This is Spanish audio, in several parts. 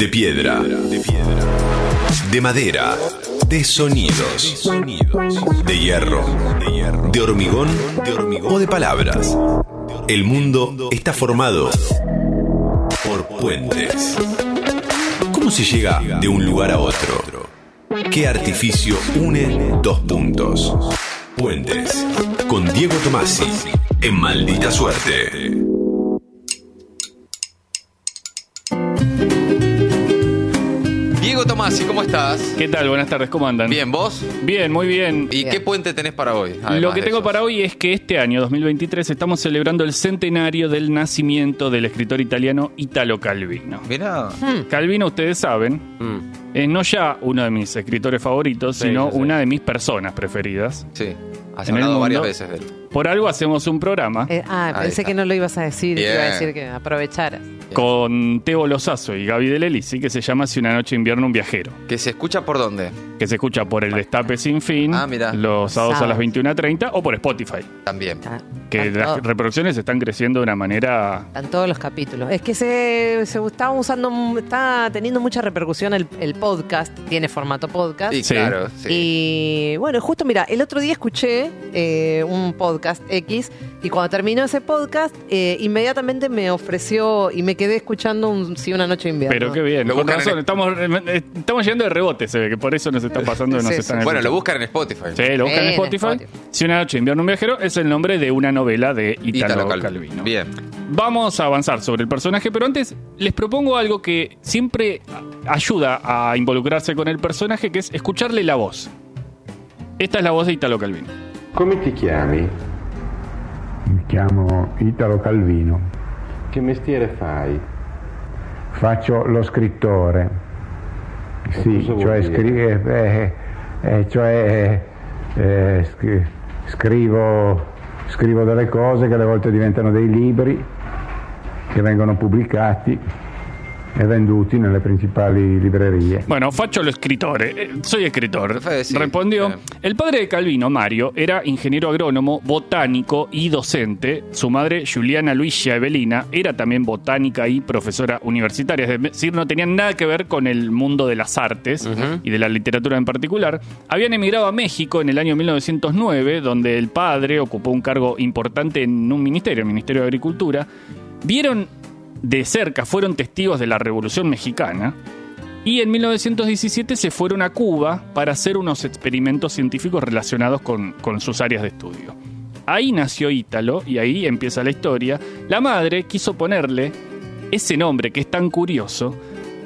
De piedra. De madera. De sonidos. De hierro. De hormigón. O de palabras. El mundo está formado por puentes. ¿Cómo se llega de un lugar a otro? ¿Qué artificio une dos puntos? Puentes. Con Diego Tomasi. En maldita suerte. Tomasi, ¿cómo estás? ¿Qué tal? Buenas tardes, ¿cómo andan? Bien, ¿vos? Bien, muy bien. ¿Y qué puente tenés para hoy? Lo que tengo esos? para hoy es que este año, 2023, estamos celebrando el centenario del nacimiento del escritor italiano Italo Calvino. Mirá. Calvino, ustedes saben, es no ya uno de mis escritores favoritos, Sí, sino una de mis personas preferidas. Sí, has En el varias veces de él. Por algo hacemos un programa Eh, ah, Ahí pensé está. que no lo ibas a decir, te iba a Bien. decir que aprovecharas. con Teo Lozazo y Gaby del Elisi que se llama Si una noche invierno un viajero, ¿Que se escucha por dónde? Que se escucha por el Destape Sin Fin, Ah, mirá. los sábados a las Sábados. 21.30 o por Spotify, También. Está- que están las todo- reproducciones están creciendo de una manera están todos los capítulos. Es que se, se está usando, está teniendo mucha repercusión el, el podcast, tiene formato podcast. Sí, Sí. claro. Sí. Y bueno, justo mira, el otro día escuché eh, un podcast X y cuando terminó ese podcast, eh, inmediatamente me ofreció y me quedé escuchando un Sí, una noche de invierno. Pero qué bien, Lo con buscan razón, en- estamos, eh, estamos yendo de rebote, se ve que por eso nos está pasando y nos Sí, están sí. Bueno, lo buscan en Spotify. Sí, lo buscan en En Spotify. Spotify. Si una noche invierno un viajero es el nombre de una novela de Italo, Italo Calvino. Calvino. Bien. Vamos a avanzar sobre el personaje, pero antes les propongo algo que siempre a- ayuda a involucrarse con el personaje, que es escucharle la voz. Esta es la voz de Italo Calvino. Come ti chiami? Mi chiamo Italo Calvino, Che mestiere fai? faccio lo scrittore. Sì, cosa vuol cioè, scri- eh, eh, cioè, eh, scri- scrivo, scrivo delle cose che alle volte diventano dei libri che vengono pubblicati e venduti nelle principali librerie. Bueno, faccio lo escritore. Eh, Soy escritor. Respondió. El padre de Calvino, Mario, era ingeniero agrónomo, botánico y docente. Su madre, Juliana Luigia Evelina, era también botánica y profesora universitaria. Es decir, no tenían nada que ver con el mundo de las artes y de la literatura en particular. Habían emigrado a México en el año 1909, donde el padre ocupó un cargo importante en un ministerio, el Ministerio de Agricultura. Vieron de cerca, fueron testigos de la Revolución Mexicana. Y en 1917 se fueron a Cuba para hacer unos experimentos científicos relacionados con, con sus áreas de estudio. Ahí nació Ítalo y ahí empieza la historia. La madre quiso ponerle ese nombre que es tan curioso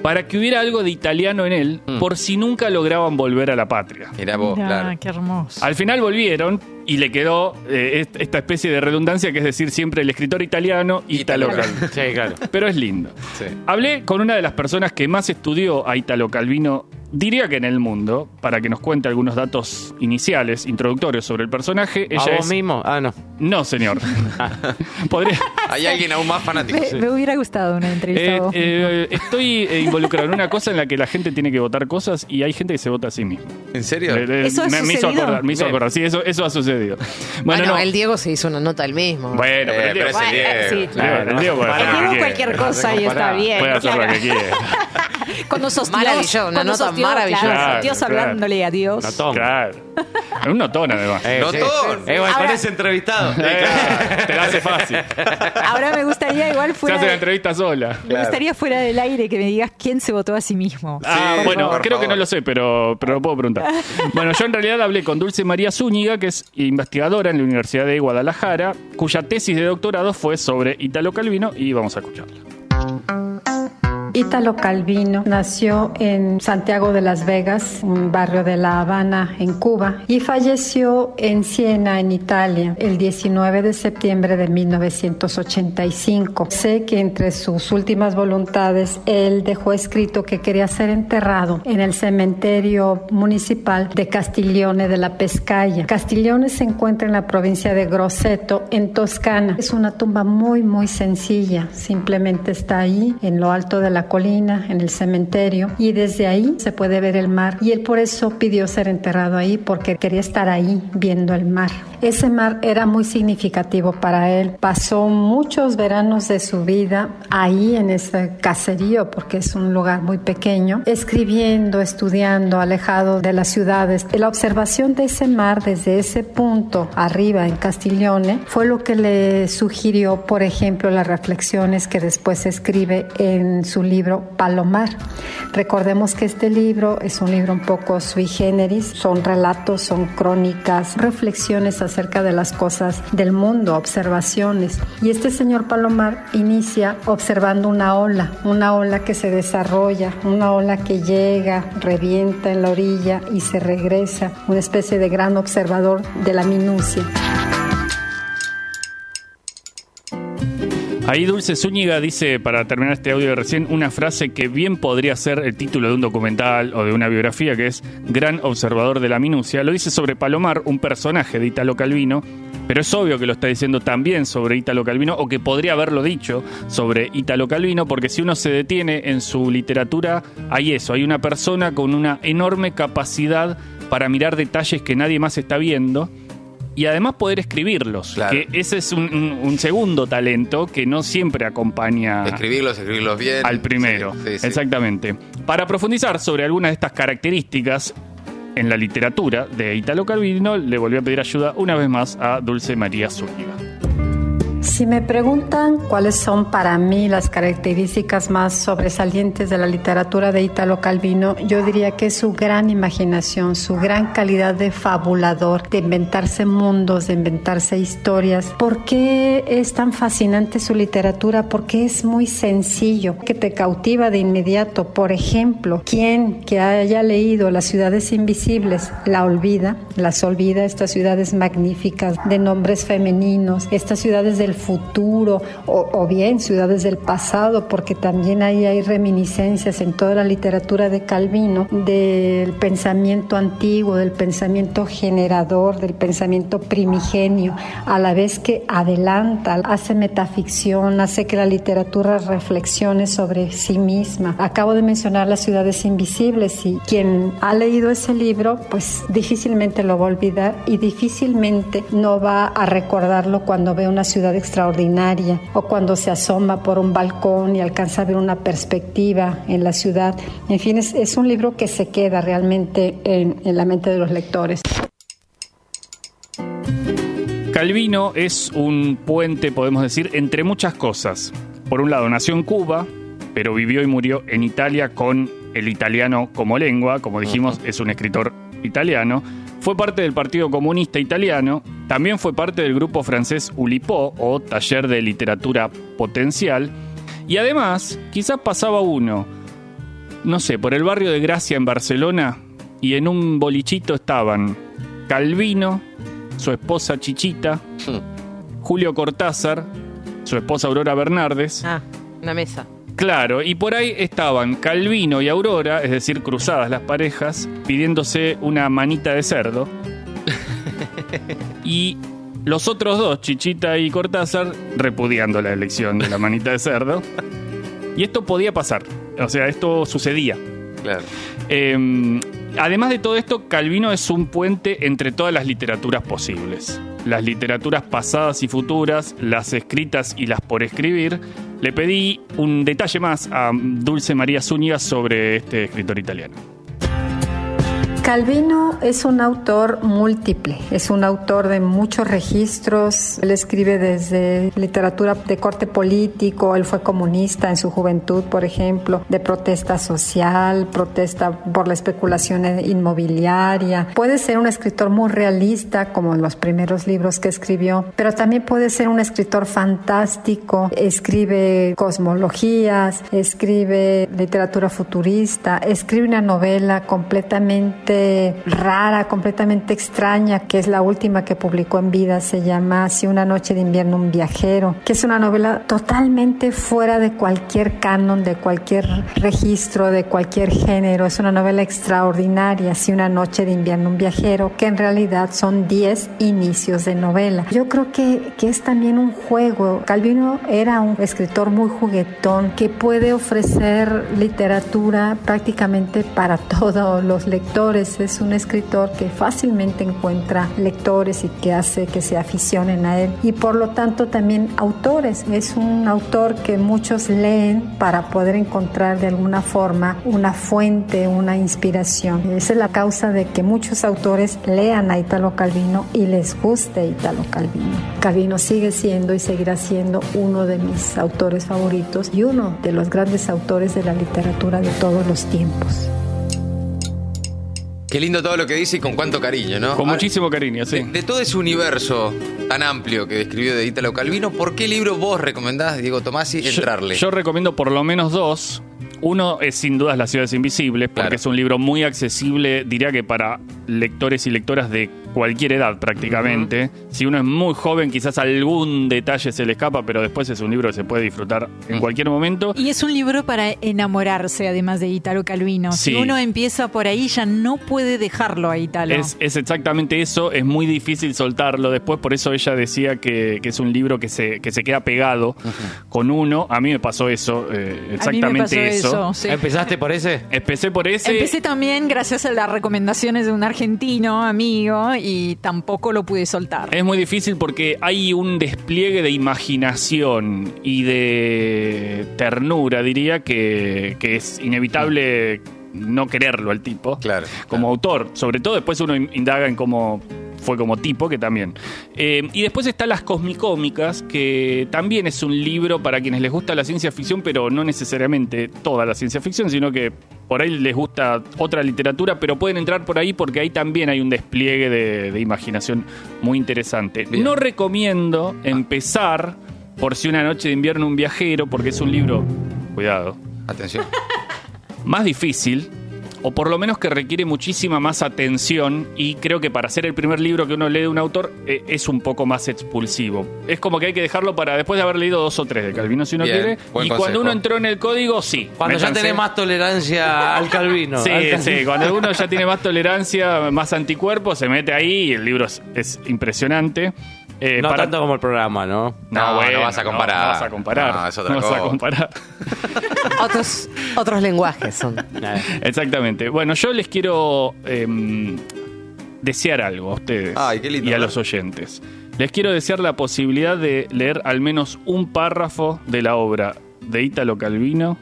para que hubiera algo de italiano en él Mm. por si nunca lograban volver a la patria. Mirá vos, Mirá, claro. qué hermoso. Al final volvieron y le quedó eh, est- esta especie de redundancia que es decir siempre el escritor italiano Italo Calvino. Sí, claro. Pero es lindo. Sí. Hablé con una de las personas que más estudió a Italo Calvino, diría que en el mundo, para que nos cuente algunos datos iniciales, introductorios sobre el personaje. ¿A Ella vos es. mismo? Ah, no. No, señor. Podría. Hay alguien aún más fanático. Me, me hubiera gustado una entrevista Eh, a vos. eh, estoy eh, involucrado en una cosa en la que la gente tiene que votar cosas y hay gente que se vota a sí mismo. ¿En serio? Eh, eh, ¿Eso ha me, me hizo acordar, me hizo acordar. Sí, eso, eso ha sucedido. Bueno, Bueno, no. el Diego se hizo una nota él mismo. Bueno, pero Eh, el Diego- pero es el Bueno, Diego. sí, el Diego- claro. el Diego puede hacer cualquier cosa y está bien. Puede hacer lo que quiere. Cuando sos Maravilloso, Dios, una nota maravillosa. claro, Dios claro. hablándole a Dios. No tomo. Claro. Un notón, además. Eh, Notón. Eh, bueno, Ahora- parece entrevistado. Eh, te la hace fácil. Ahora me gustaría igual Se fuera hace la de- entrevista sola. me gustaría fuera del aire que me digas quién se votó a sí mismo. Ah, bueno, creo que no lo sé, pero, pero lo puedo preguntar. Bueno, yo en realidad hablé con Dulce María Zúñiga, que es investigadora en la Universidad de Guadalajara, cuya tesis de doctorado fue sobre Italo Calvino, y vamos a escucharla. Ítalo Calvino nació en Santiago de las Vegas, un barrio de La Habana, en Cuba, y falleció en Siena, en Italia, el 19 de septiembre de 1985. Sé que entre sus últimas voluntades, él dejó escrito que quería ser enterrado en el cementerio municipal de Castiglione de la Pescaya. Castiglione se encuentra en la provincia de Grosseto, en Toscana. Es una tumba muy, muy sencilla. Simplemente está ahí, en lo alto de la colina, en el cementerio, y desde ahí se puede ver el mar. Y él por eso pidió ser enterrado ahí, porque quería estar ahí viendo el mar. Ese mar era muy significativo para él. Pasó muchos veranos de su vida ahí en ese caserío, porque es un lugar muy pequeño, escribiendo, estudiando, alejado de las ciudades. La observación de ese mar desde ese punto arriba en Castiglione fue lo que le sugirió, por ejemplo, las reflexiones que después escribe en su libro Palomar. Recordemos que este libro es un libro un poco sui generis, son relatos, son crónicas, reflexiones de las cosas del mundo, observaciones. Y este señor Palomar inicia observando una ola, una ola que se desarrolla, una ola que llega, revienta en la orilla y se regresa, una especie de gran observador de la minucia. Ahí Dulce Zúñiga dice, para terminar este audio de recién, una frase que bien podría ser el título de un documental o de una biografía, que es Gran observador de la minucia. Lo dice sobre Palomar, un personaje de Italo Calvino, pero es obvio que lo está diciendo también sobre Italo Calvino, o que podría haberlo dicho sobre Italo Calvino, porque si uno se detiene en su literatura, hay eso, hay una persona con una enorme capacidad para mirar detalles que nadie más está viendo y además poder escribirlos. Claro. Que ese es un, un- un segundo talento que no siempre acompaña Escribirlos, escribirlos bien. al primero. Sí, sí, sí. Exactamente. Para profundizar sobre algunas de estas características en la literatura de Italo Calvino, le volví a pedir ayuda una vez más a Dulce María Zúñiga. Si me preguntan cuáles son para mí las características más sobresalientes de la literatura de Italo Calvino, yo diría que es su gran imaginación, su gran calidad de fabulador, de inventarse mundos, de inventarse historias. ¿Por qué es tan fascinante su literatura? Porque es muy sencillo, que te cautiva de inmediato. Por ejemplo, quien que haya leído Las ciudades invisibles la olvida, las olvida, estas ciudades magníficas de nombres femeninos, estas ciudades del futuro o, o bien ciudades del pasado, porque también ahí hay reminiscencias en toda la literatura de Calvino del pensamiento antiguo, del pensamiento generador, del pensamiento primigenio, a la vez que adelanta, hace metaficción, hace que la literatura reflexione sobre sí misma. Acabo de mencionar las ciudades invisibles y quien ha leído ese libro, pues difícilmente lo va a olvidar y difícilmente no va a recordarlo cuando ve una ciudad extraordinaria o cuando se asoma por un balcón y alcanza a ver una perspectiva en la ciudad. En fin, es, es un libro que se queda realmente en, en la mente de los lectores. Calvino es un puente, podemos decir, entre muchas cosas. Por un lado, nació en Cuba, pero vivió y murió en Italia con el italiano como lengua. Como dijimos, es un escritor italiano. Fue parte del Partido Comunista Italiano. También fue parte del grupo francés Ulipo o Taller de Literatura Potencial. Y además, quizás pasaba uno, no sé, por el barrio de Gracia en Barcelona y en un bolichito estaban Calvino, su esposa Chichita, Julio Cortázar, su esposa Aurora Bernardes. Ah, una mesa. Claro, y por ahí estaban Calvino y Aurora, es decir, cruzadas las parejas, pidiéndose una manita de cerdo. Y los otros dos, Chichita y Cortázar, repudiando la elección de la manita de cerdo. Y esto podía pasar, o sea, esto sucedía. Claro. Eh, además de todo esto, Calvino es un puente entre todas las literaturas posibles. Las literaturas pasadas y futuras, las escritas y las por escribir. Le pedí un detalle más a Dulce María Zúñiga sobre este escritor italiano. Calvino es un autor múltiple, es un autor de muchos registros. Él escribe desde literatura de corte político, él fue comunista en su juventud, por ejemplo, de protesta social, protesta por la especulación inmobiliaria. Puede ser un escritor muy realista, como en los primeros libros que escribió, pero también puede ser un escritor fantástico, escribe cosmologías, escribe literatura futurista, escribe una novela completamente rara, completamente extraña, que es la última que publicó en vida, se llama Si una noche de invierno un viajero, que es una novela totalmente fuera de cualquier canon, de cualquier registro, de cualquier género, es una novela extraordinaria, Si una noche de invierno un viajero, que en realidad son 10 inicios de novela. Yo creo que, que es también un juego. Calvino era un escritor muy juguetón que puede ofrecer literatura prácticamente para todos los lectores pues es un escritor que fácilmente encuentra lectores y que hace que se aficionen a él. Y por lo tanto también autores. Es un autor que muchos leen para poder encontrar de alguna forma una fuente, una inspiración. Esa es la causa de que muchos autores lean a Italo Calvino y les guste Italo Calvino. Calvino sigue siendo y seguirá siendo uno de mis autores favoritos y uno de los grandes autores de la literatura de todos los tiempos. Qué lindo todo lo que dice y con cuánto cariño, ¿no? Con muchísimo cariño, sí. de, de todo ese universo tan amplio que describió de Italo Calvino, ¿por qué libro vos recomendás, Diego Tomasi, Yo- entrarle? Yo, recomiendo por lo menos dos. Uno es sin dudas Las ciudades invisibles, porque Claro. es un libro muy accesible, diría que para lectores y lectoras de cualquier edad prácticamente. Si uno es muy joven, quizás algún detalle se le escapa, pero después es un libro que se puede disfrutar en Mm. cualquier momento. Y es un libro para enamorarse, además de Italo Calvino. Sí. Si uno empieza por ahí, ya no puede dejarlo a Italo. Es, es exactamente eso, es muy difícil soltarlo después, por eso ella decía que, que es un libro que se, que se queda pegado con uno. A mí me pasó eso, eh, exactamente a mí me pasó eso. eso. sí. ¿Empezaste por ese? Empecé por ese. Empecé también gracias a las recomendaciones de un argentino amigo y tampoco lo pude soltar. Es muy difícil porque hay un despliegue de imaginación y de ternura, diría, que, que es inevitable no quererlo al tipo. Claro, Como claro. autor. Sobre todo después uno in- indaga en cómo fue como tipo, que también. Eh, y después está Las Cosmicómicas, que también es un libro para quienes les gusta la ciencia ficción, pero no necesariamente toda la ciencia ficción, sino que por ahí les gusta otra literatura, pero pueden entrar por ahí porque ahí también hay un despliegue de, de imaginación muy interesante. Bien. No recomiendo empezar por si una noche de invierno un viajero, porque es un libro, cuidado, Atención. más difícil, o por lo menos que requiere muchísima más atención, y creo que para ser el primer libro que uno lee de un autor eh, es un poco más expulsivo. Es como que hay que dejarlo para después de haber leído dos o tres de Calvino si uno Bien, quiere. Y consejo. cuando uno entró en el código, sí. Cuando ya tenés más tolerancia al Calvino. Sí, al Calvino. sí, cuando uno ya tiene más tolerancia, más anticuerpos, se mete ahí y el libro es, es impresionante. Eh, No para- tanto como el programa, ¿no? No, no vas a comparar. No, vas a comparar. No, es otra No vas a cosa. comparar. Otros, otros lenguajes son. Eh, Exactamente. Bueno, yo les quiero em, desear algo a ustedes Ay, qué lindo, y a ¿no? los oyentes. Les quiero desear la posibilidad de leer al menos un párrafo de la obra de Ítalo Calvino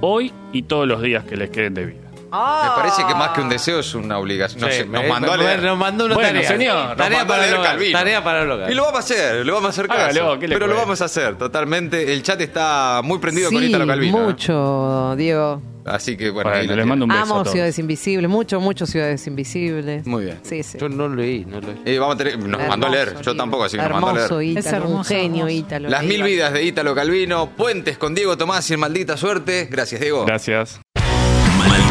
hoy y todos los días que les queden de vida. Me parece que más que un deseo es una obligación. No sí, sé, nos me- mandó a me- leer. Nos mandó una Bueno, tarea. señor, nos Tarea mandó a para leer. Calvino. Tarea para el hogar. Y lo vamos a hacer, lo vamos a hacer caso. Hágalo, ¿qué le pero lo cuesta? vamos a hacer totalmente. El chat está muy prendido con Sí, Italo Calvino. ¿eh? mucho, Diego. Así que bueno, Bueno, ahí lo les mando un beso a Amo todos. Ciudades Invisibles, mucho, mucho Ciudades Invisibles. Muy bien. Sí, sí. Yo no leí, no leí. Eh, vamos a tener, nos mandó a leer, yo tampoco, así que nos mandó a leer. Es Ítalo, un hermoso, genio hermoso. Ítalo. Las mil Leí- vidas de Ítalo Calvino, puentes con Diego Tomás y en maldita suerte. Gracias, Diego. Gracias.